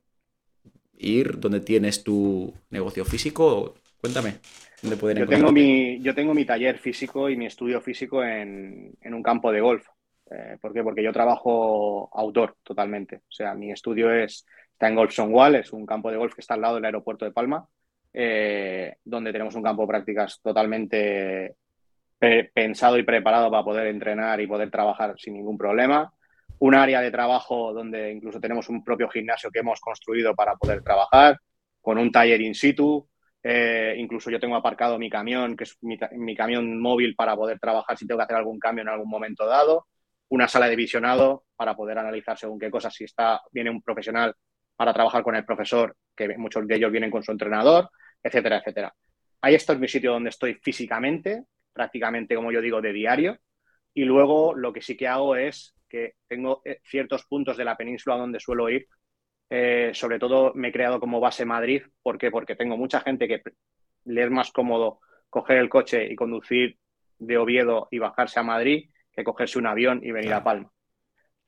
ir donde tienes tu negocio físico, cuéntame yo, tengo mi, yo tengo mi taller físico y mi estudio físico en, un campo de golf. Eh, ¿Por qué? Porque yo trabajo outdoor totalmente. O sea, mi estudio es, está en Golf Wall, es un campo de golf que está al lado del aeropuerto de Palma, eh, donde tenemos un campo de prácticas totalmente pensado y preparado para poder entrenar y poder trabajar sin ningún problema. Un área de trabajo donde incluso tenemos un propio gimnasio que hemos construido para poder trabajar, con un taller in situ, eh, incluso yo tengo aparcado mi camión, que es mi, camión móvil para poder trabajar si tengo que hacer algún cambio en algún momento dado. Una sala de visionado para poder analizar según qué cosas, si está, viene un profesional para trabajar con el profesor, que muchos de ellos vienen con su entrenador, etcétera, etcétera. Ahí esto es mi sitio donde estoy físicamente, prácticamente, como yo digo, de diario. Y luego lo que sí que hago es que tengo eh, ciertos puntos de la península donde suelo ir eh, sobre todo me he creado como base Madrid. ¿Por qué? Porque tengo mucha gente que le es más cómodo coger el coche y conducir de Oviedo y bajarse a Madrid que cogerse un avión y venir a Palma.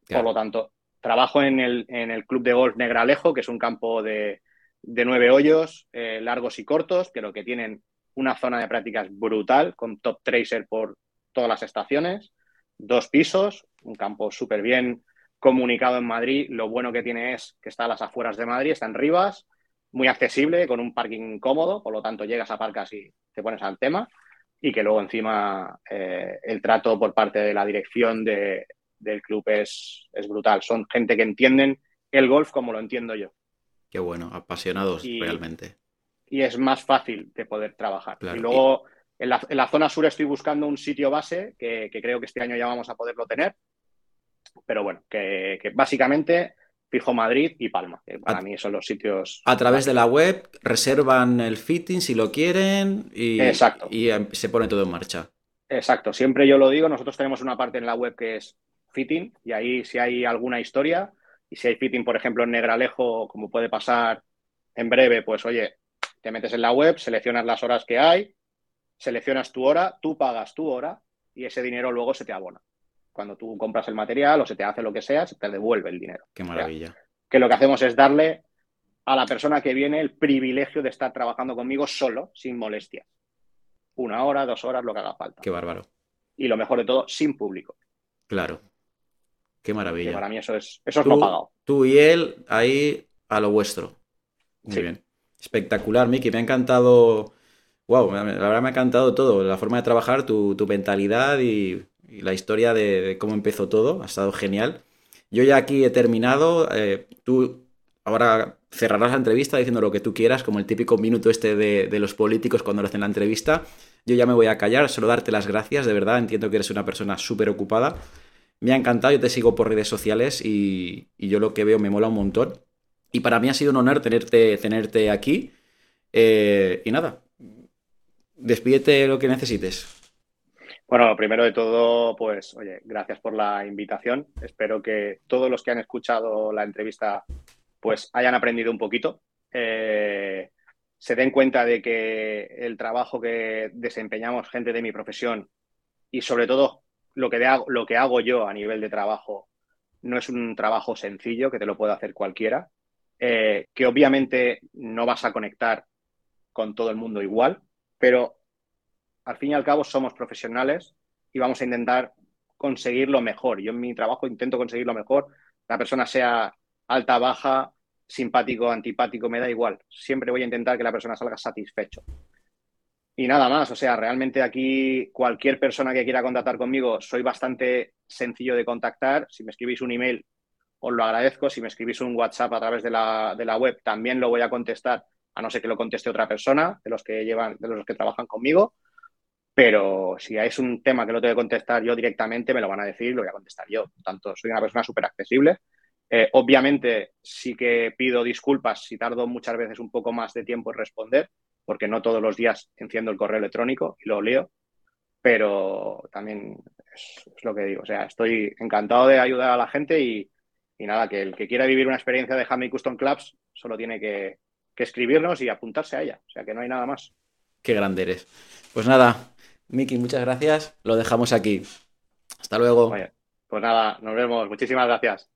Por lo tanto, trabajo en el, en el Club de Golf Negralejo, que es un campo de, nueve hoyos, eh, largos y cortos, pero que tienen una zona de prácticas brutal, con top tracer por todas las estaciones, dos pisos, un campo súper bien comunicado en Madrid. Lo bueno que tiene es que está a las afueras de Madrid, está en Rivas, muy accesible, con un parking cómodo, por lo tanto llegas, a parcas y te pones al tema. Y que luego encima eh, el trato por parte de la dirección de, del club es, es brutal. Son gente que entienden el golf como lo entiendo yo. Qué bueno, apasionados realmente. Y es más fácil de poder trabajar. Y luego en, la, zona sur estoy buscando un sitio base que, creo que este año ya vamos a poderlo tener. Pero bueno, que, básicamente fijo Madrid y Palma, que para mí son los sitios. A través de la web reservan el fitting si lo quieren y, Exacto. y em, se pone todo en marcha. Exacto, siempre yo lo digo, nosotros tenemos una parte en la web que es fitting y ahí si hay alguna historia y si hay fitting, por ejemplo, en Negralejo, como puede pasar en breve, pues oye, te metes en la web, seleccionas las horas que hay, seleccionas tu hora, tú pagas tu hora y ese dinero luego se te abona. Cuando tú compras el material o se te hace lo que sea, se te devuelve el dinero. Qué maravilla. que lo que hacemos es darle a la persona que viene el privilegio de estar trabajando conmigo solo, sin molestias. Una hora, dos horas, lo que haga falta. Qué bárbaro. Y lo mejor de todo, sin público. Claro. Qué maravilla. para mí eso es, eso es lo pagado. Tú y él ahí a lo vuestro. Muy bien. Espectacular, Miki. Me ha encantado. Wow, la verdad me ha encantado todo. La forma de trabajar, tu, mentalidad y, la historia de, cómo empezó todo. Ha estado genial. Yo ya aquí he terminado. Eh, tú ahora cerrarás la entrevista diciendo lo que tú quieras, como el típico minuto este de, los políticos cuando hacen la entrevista. Yo ya me voy a callar, solo darte las gracias, de verdad. Entiendo que eres una persona súper ocupada me ha encantado, yo te sigo por redes sociales y, yo lo que veo me mola un montón. Y para mí ha sido un honor tenerte, tenerte aquí. Eh, y nada, despídete lo que necesites. Bueno, primero de todo, pues, oye, gracias por la invitación. Espero que todos los que han escuchado la entrevista, pues, hayan aprendido un poquito. Eh, se den cuenta de que el trabajo que desempeñamos gente de mi profesión y sobre todo lo que, hago, lo que hago yo a nivel de trabajo no es un trabajo sencillo que te lo puede hacer cualquiera, eh, que obviamente no vas a conectar con todo el mundo igual, pero al fin y al cabo somos profesionales y vamos a intentar conseguir lo mejor. Yo en mi trabajo intento conseguir lo mejor. La persona sea alta, baja, simpático, antipático, me da igual. Siempre voy a intentar que la persona salga satisfecho. Y nada más, o sea, realmente aquí cualquier persona que quiera contactar conmigo, soy bastante sencillo de contactar. Si me escribís un email, os lo agradezco. Si me escribís un WhatsApp a través de la, de la web, también lo voy a contestar, a no ser que lo conteste otra persona de los que llevan, de los que trabajan conmigo. Pero si es un tema que lo tengo que contestar yo directamente, me lo van a decir, lo voy a contestar yo. Por tanto, soy una persona súper accesible. Eh, obviamente, sí que pido disculpas si tardo muchas veces un poco más de tiempo en responder, porque no todos los días enciendo el correo electrónico y lo leo, pero también es, lo que digo. O sea, estoy encantado de ayudar a la gente y, nada, que el que quiera vivir una experiencia de Hammy Custom Clubs solo tiene que, escribirnos y apuntarse a ella. O sea, que no hay nada más. Qué grande eres. Pues nada, Miki, muchas gracias. Lo dejamos aquí. Hasta luego. pues nada, nos vemos. Muchísimas gracias.